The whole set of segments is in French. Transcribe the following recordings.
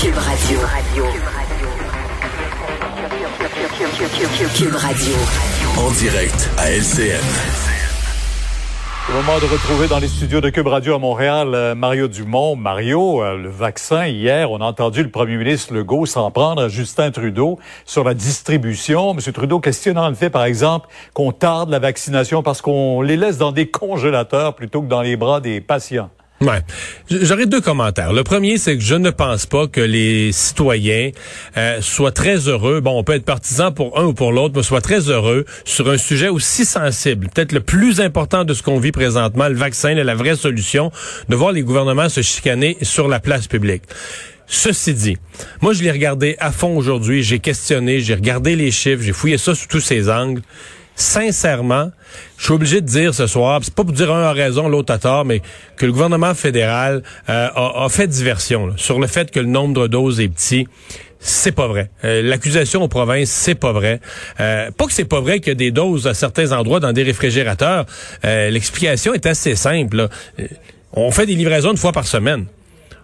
Cube Radio. Cube Radio. En direct à LCN. C'est le moment de retrouver dans les studios de Cube Radio à Montréal euh, Mario Dumont. Mario, euh, le vaccin, hier, on a entendu le premier ministre Legault s'en prendre à Justin Trudeau sur la distribution. Monsieur Trudeau questionnant le fait, par exemple, qu'on tarde la vaccination parce qu'on les laisse dans des congélateurs plutôt que dans les bras des patients. Ouais. J'aurais deux commentaires. Le premier, c'est que je ne pense pas que les citoyens euh, soient très heureux. Bon, on peut être partisan pour un ou pour l'autre, mais soient très heureux sur un sujet aussi sensible, peut-être le plus important de ce qu'on vit présentement, le vaccin, la vraie solution, de voir les gouvernements se chicaner sur la place publique. Ceci dit, moi je l'ai regardé à fond aujourd'hui, j'ai questionné, j'ai regardé les chiffres, j'ai fouillé ça sous tous ses angles sincèrement, je suis obligé de dire ce soir, c'est pas pour dire un a raison, l'autre a tort, mais que le gouvernement fédéral euh, a, fait diversion sur le fait que le nombre de doses est petit. C'est pas vrai. Euh, l'accusation aux provinces, c'est pas vrai. Euh, pas que c'est pas vrai qu'il y a des doses à certains endroits dans des réfrigérateurs. L'explication est assez simple. On fait des livraisons une fois par semaine.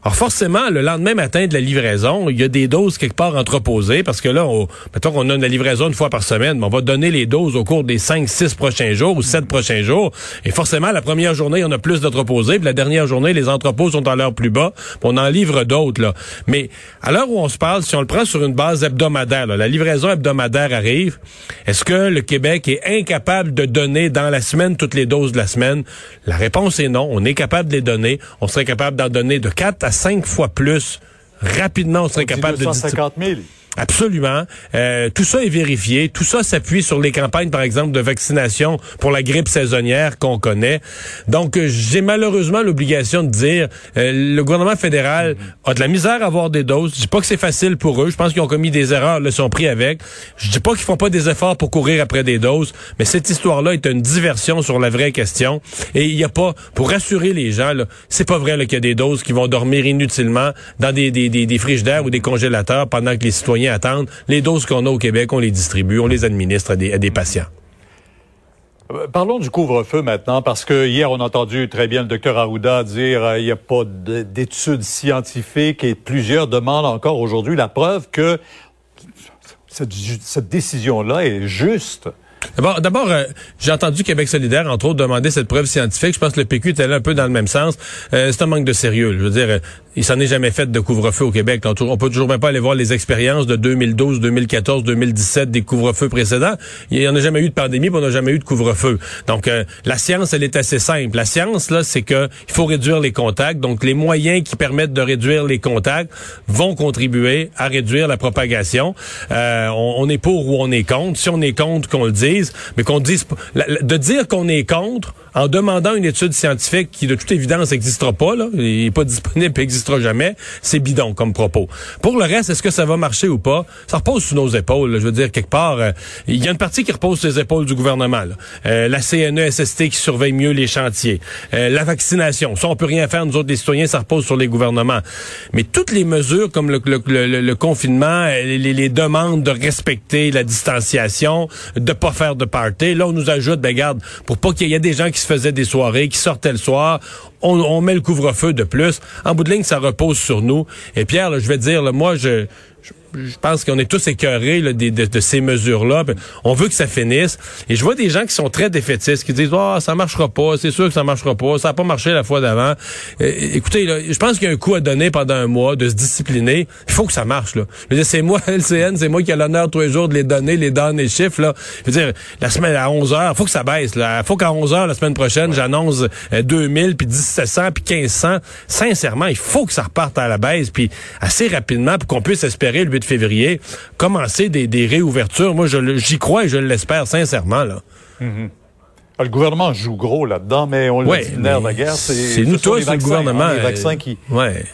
Alors forcément, le lendemain matin de la livraison, il y a des doses quelque part entreposées parce que là, on, mettons qu'on a une livraison une fois par semaine, mais on va donner les doses au cours des cinq, six prochains jours ou sept prochains jours. Et forcément, la première journée, on a plus d'entreposés, puis la dernière journée, les entrepôts sont à l'heure plus bas, on en livre d'autres. là. Mais à l'heure où on se parle, si on le prend sur une base hebdomadaire, la livraison hebdomadaire arrive, est-ce que le Québec est incapable de donner dans la semaine toutes les doses de la semaine? La réponse est non. On est capable de les donner. On serait capable d'en donner de 4 à cinq fois plus rapidement, on serait capable de... 250 000. Absolument. Euh, tout ça est vérifié. Tout ça s'appuie sur les campagnes, par exemple, de vaccination pour la grippe saisonnière qu'on connaît. Donc, euh, j'ai malheureusement l'obligation de dire, euh, le gouvernement fédéral a de la misère à avoir des doses. Je dis pas que c'est facile pour eux. Je pense qu'ils ont commis des erreurs, le sont pris avec. Je dis pas qu'ils font pas des efforts pour courir après des doses, mais cette histoire-là est une diversion sur la vraie question. Et il n'y a pas, pour rassurer les gens, c'est pas vrai qu'il y a des doses qui vont dormir inutilement dans des, des, des, des frigidaires ou des congélateurs pendant que les citoyens attendre. Les doses qu'on a au Québec, on les distribue, on les administre à des, patients. Euh, parlons du couvre-feu maintenant, parce que hier, on a entendu très bien le docteur Arruda dire qu'il euh, n'y a pas d'études scientifiques et plusieurs demandent encore aujourd'hui la preuve que cette décision-là est juste. D'abord, d'abord euh, j'ai entendu Québec solidaire, entre autres, demander cette preuve scientifique. Je pense que le PQ était là un peu dans le même sens. Euh, c'est un manque de sérieux. Je veux dire, euh, il s'en est jamais fait de couvre-feu au Québec. On, peut toujours même pas aller voir les expériences de 2012, 2014, 2017 des couvre-feux précédents. Il n'y en a jamais eu de pandémie, puis on n'a jamais eu de couvre-feu. Donc, la science, elle est assez simple. La science, là, c'est que il faut réduire les contacts. Donc, les moyens qui permettent de réduire les contacts vont contribuer à réduire la propagation. on, on est pour ou on est contre. Si on est contre, qu'on le dise mais qu'on dise de dire qu'on est contre en demandant une étude scientifique qui de toute évidence n'existera pas, là, n'est pas disponible, n'existera jamais, c'est bidon comme propos. Pour le reste, est-ce que ça va marcher ou pas? Ça repose sur nos épaules. je veux dire quelque part, euh, il y a une partie qui repose sur les épaules du gouvernement. Euh, la CNESST qui surveille mieux les chantiers, euh, la vaccination, ça on peut rien faire nous autres les citoyens, ça repose sur les gouvernements. Mais toutes les mesures comme le, le, confinement, les, les, demandes de respecter la distanciation, de pas faire de party. Là, on nous ajoute, ben garde, pour pas qu'il y ait des gens qui se faisaient des soirées, qui sortaient le soir, on, met le couvre-feu de plus. En bout de ligne, ça repose sur nous. Et Pierre, je vais dire, moi, je, je pense qu'on est tous écœurés de, de, ces mesures-là. On veut que ça finisse. Et je vois des gens qui sont très défaitistes, qui disent oh, ça marchera pas, c'est sûr que ça marchera pas, ça n'a pas marché la fois d'avant. Euh, écoutez, je pense qu'il y a un coup à donner pendant un mois de se discipliner. Il faut que ça marche. Là. c'est moi, LCN, c'est moi qui ai l'honneur tous les jours de les donner, les donner les chiffres. Là. Je veux dire, la semaine à 11 h faut que ça baisse. Il faut qu'à 11 h la semaine prochaine, j'annonce 2000, euh, puis 1700, puis 1500. Sincèrement, il faut que ça reparte à la baisse, puis assez rapidement pour qu'on puisse espérer le 8 février, commencer des, réouvertures. Moi, j'y crois et je l'espère sincèrement. Là. Mm-hmm. Ah, le gouvernement joue gros là-dedans, mais on le dit, nerf de la guerre. C'est nous tous, le gouvernement. les vaccins qui, ouais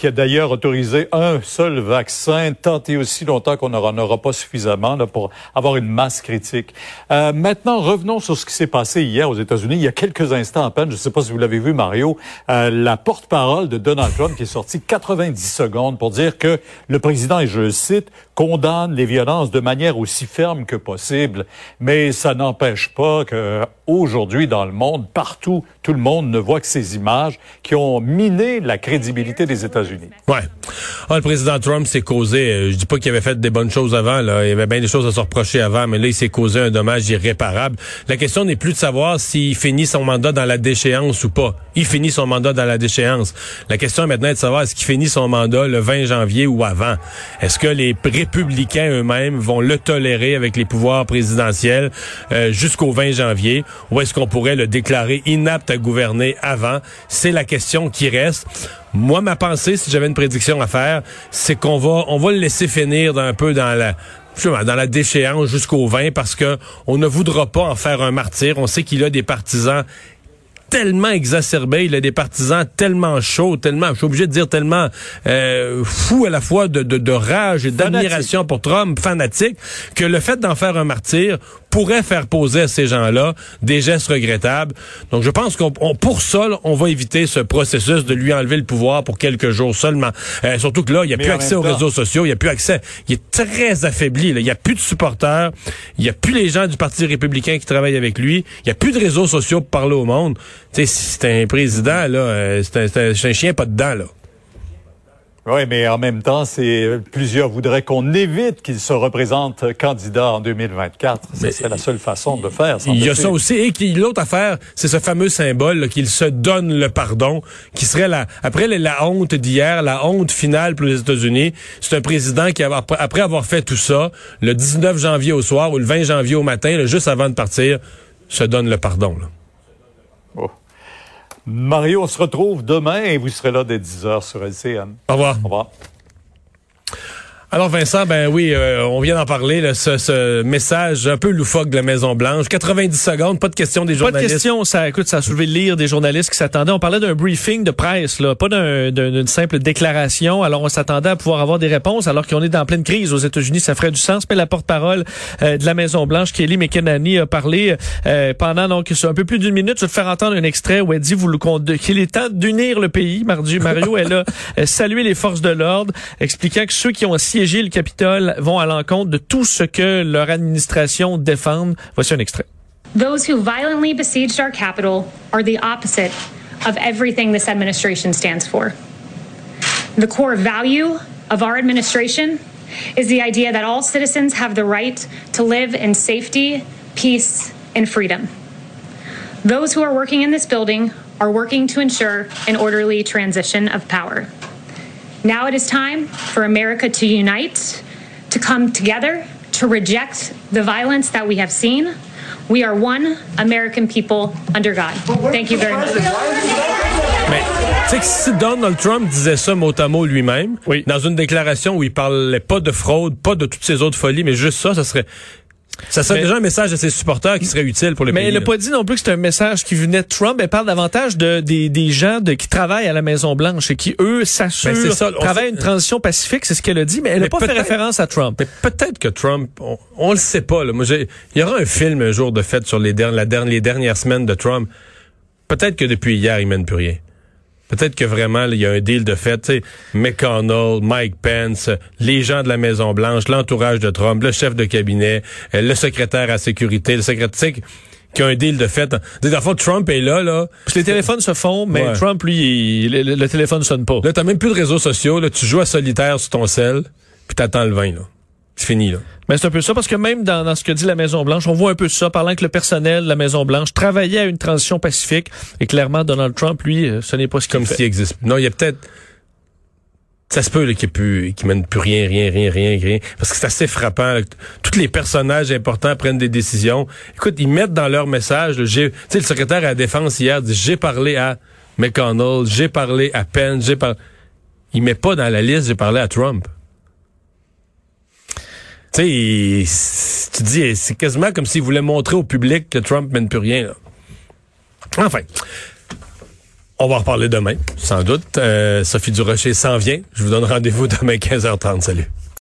qui a d'ailleurs autorisé un seul vaccin, tant et aussi longtemps qu'on n'en aura pas suffisamment là, pour avoir une masse critique. Euh, maintenant, revenons sur ce qui s'est passé hier aux États-Unis. Il y a quelques instants à peine, je ne sais pas si vous l'avez vu, Mario, euh, la porte-parole de Donald Trump qui est sortie 90 secondes pour dire que le président, et je cite, condamne les violences de manière aussi ferme que possible. Mais ça n'empêche pas que aujourd'hui dans le monde, partout, tout le monde ne voit que ces images qui ont miné la crédibilité des États-Unis États-Unis. Ouais. Ah, le président Trump s'est causé, euh, je dis pas qu'il avait fait des bonnes choses avant, là. il y avait bien des choses à se reprocher avant, mais là, il s'est causé un dommage irréparable. La question n'est plus de savoir s'il finit son mandat dans la déchéance ou pas. Il finit son mandat dans la déchéance. La question maintenant est de savoir est-ce qu'il finit son mandat le 20 janvier ou avant. Est-ce que les républicains eux-mêmes vont le tolérer avec les pouvoirs présidentiels euh, jusqu'au 20 janvier? Ou est-ce qu'on pourrait le déclarer inapte à gouverner avant? C'est la question qui reste. Moi, ma pensée, si j'avais une prédiction à faire, c'est qu'on va, on va le laisser finir un peu dans la, dans la déchéance jusqu'au 20 parce que on ne voudra pas en faire un martyr. On sait qu'il a des partisans tellement exacerbé, il a des partisans tellement chauds, tellement, je suis obligé de dire tellement euh, fous à la fois de, de, de rage et d'admiration pour Trump, fanatique, que le fait d'en faire un martyr pourrait faire poser à ces gens-là des gestes regrettables. Donc je pense qu'on pour ça, on va éviter ce processus de lui enlever le pouvoir pour quelques jours seulement. Euh, surtout que là, il n'y a plus accès aux réseaux sociaux, il n'y a plus accès. Il est très affaibli. Là. Il n'y a plus de supporters, il n'y a plus les gens du Parti républicain qui travaillent avec lui, il n'y a plus de réseaux sociaux pour parler au monde. Tu sais, c'est un président, là, euh, c'est un, un chien pas dedans, là. Oui, mais en même temps, c'est plusieurs voudraient qu'on évite qu'il se représente candidat en 2024. C'est la seule façon de faire. Il y a ça aussi. Et l'autre affaire, c'est ce fameux symbole qu'il se donne le pardon, qui serait la après la honte d'hier, la honte finale pour les États-Unis. C'est un président qui, après avoir fait tout ça, le 19 janvier au soir ou le 20 janvier au matin, juste avant de partir, se donne le pardon. Là. Mario, on se retrouve demain et vous serez là dès 10h sur LCN. Au revoir. Au revoir. Alors Vincent, ben oui, euh, on vient d'en parler, là, ce, ce, message un peu loufoque de la Maison Blanche. 90 secondes, pas de questions des journalistes. Pas de questions, ça, écoute, ça a soulevé le lire des journalistes qui s'attendaient. On parlait d'un briefing de presse, là, pas d'une simple déclaration. Alors on s'attendait à pouvoir avoir des réponses, alors qu'on est en pleine crise aux États-Unis, ça ferait du sens. Mais la porte-parole euh, de la Maison Blanche, Kelly McEnany, a parlé euh, pendant donc un peu plus d'une minute. Je vais te faire entendre un extrait où elle dit qu'il est temps d'unir le pays. Mario, elle a salué les forces de l'ordre, expliquant que ceux qui ont le Capitole vont à l'encontre de tout ce que leur administration défend. Voici un extrait. Those who violently besieged our capital are the opposite of everything this administration stands for. The core value of our administration is the idea that all citizens have the right to live in safety, peace, and freedom. Those who are working in this building are working to ensure an orderly transition of power. Now it is time for America to unite, to come together, to reject the violence that we have seen. We are one American people under God. Thank you very much. Mais, tu sais que si Donald Trump disait ça mot à mot lui-même, oui. dans une déclaration où il parlait pas de fraude, pas de toutes ces autres folies, mais juste ça, ça serait, ça serait déjà un message à ses supporters qui serait utile pour le mais pays. Mais il n'a pas dit non plus que c'est un message qui venait de Trump. Elle parle davantage de, des, des gens de, qui travaillent à la Maison-Blanche et qui, eux, s'assurent, ben travaillent une transition pacifique. C'est ce qu'elle a dit, mais elle n'a pas fait référence à Trump. Mais peut-être que Trump, on, on le sait pas. Là. Moi, il y aura un film un jour de fait sur les, der la les dernières semaines de Trump. Peut-être que depuis hier, il mène plus rien. Peut-être que vraiment, il y a un deal de fait. McConnell, Mike Pence, les gens de la Maison-Blanche, l'entourage de Trump, le chef de cabinet, euh, le secrétaire à sécurité, le secrétaire qui a un deal de fait. Dans fois, Trump est là, là. Parce que les téléphones se font, mais ouais. Trump, lui, il, le, le, téléphone sonne pas. Là, t'as même plus de réseaux sociaux. Là, tu joues à solitaire sur ton sel, puis t'attends le vin, là. C'est fini, là. Mais c'est un peu ça, parce que même dans, dans ce que dit la Maison-Blanche, on voit un peu ça, parlant que le personnel de la Maison-Blanche travaillait à une transition pacifique, et clairement, Donald Trump, lui, euh, ce n'est pas ce qu'il Comme s'il existe. Non, il y a peut-être... Ça se peut qu'il qu mène plus rien, rien, rien, rien, rien. Parce que c'est assez frappant. Là. Tous les personnages importants prennent des décisions. Écoute, ils mettent dans leur message, tu sais, le secrétaire à la défense hier dit, j'ai parlé à McConnell, j'ai parlé à Pence, j'ai parlé... Il met pas dans la liste, j'ai parlé à Trump. Tu sais, tu dis, c'est quasiment comme s'il voulait montrer au public que Trump mène plus rien. Là. Enfin, on va en reparler demain, sans doute. Euh, Sophie Durocher s'en vient. Je vous donne rendez-vous demain 15h30. Salut.